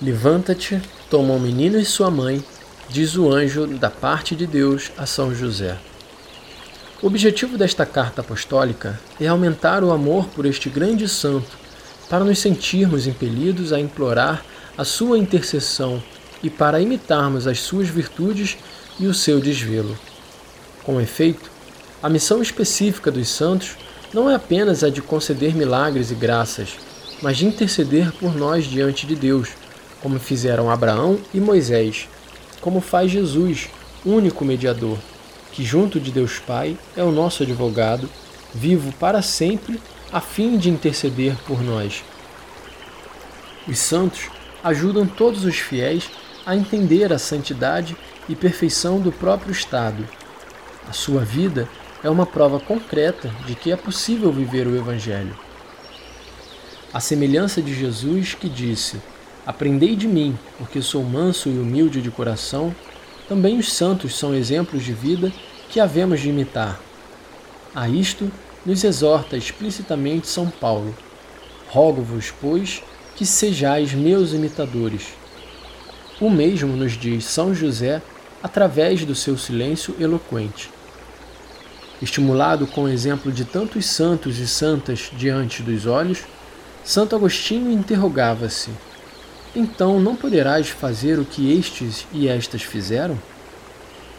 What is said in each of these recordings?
Levanta-te, toma o menino e sua mãe, diz o anjo da parte de Deus a São José. O objetivo desta carta apostólica é aumentar o amor por este grande santo, para nos sentirmos impelidos a implorar a sua intercessão e para imitarmos as suas virtudes e o seu desvelo. Com efeito, a missão específica dos santos não é apenas a de conceder milagres e graças, mas de interceder por nós diante de Deus como fizeram Abraão e Moisés, como faz Jesus, único mediador, que junto de Deus Pai é o nosso advogado, vivo para sempre, a fim de interceder por nós. Os santos ajudam todos os fiéis a entender a santidade e perfeição do próprio Estado. A sua vida é uma prova concreta de que é possível viver o Evangelho. A semelhança de Jesus que disse: Aprendei de mim, porque sou manso e humilde de coração. Também os santos são exemplos de vida que havemos de imitar. A isto nos exorta explicitamente São Paulo. Rogo-vos, pois, que sejais meus imitadores. O mesmo nos diz São José através do seu silêncio eloquente. Estimulado com o exemplo de tantos santos e santas diante dos olhos, Santo Agostinho interrogava-se: então não poderás fazer o que estes e estas fizeram?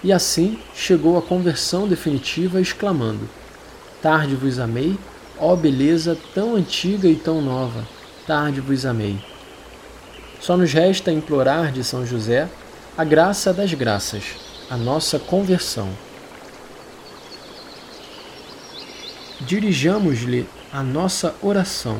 E assim chegou a conversão definitiva, exclamando: Tarde vos amei, ó beleza tão antiga e tão nova, tarde vos amei. Só nos resta implorar de São José a graça das graças, a nossa conversão. Dirijamos-lhe a nossa oração.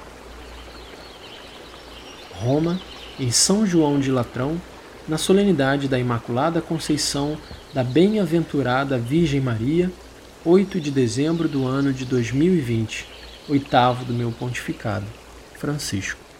Roma, em São João de Latrão, na solenidade da Imaculada Conceição da Bem-aventurada Virgem Maria, 8 de dezembro do ano de 2020, oitavo do meu pontificado. Francisco.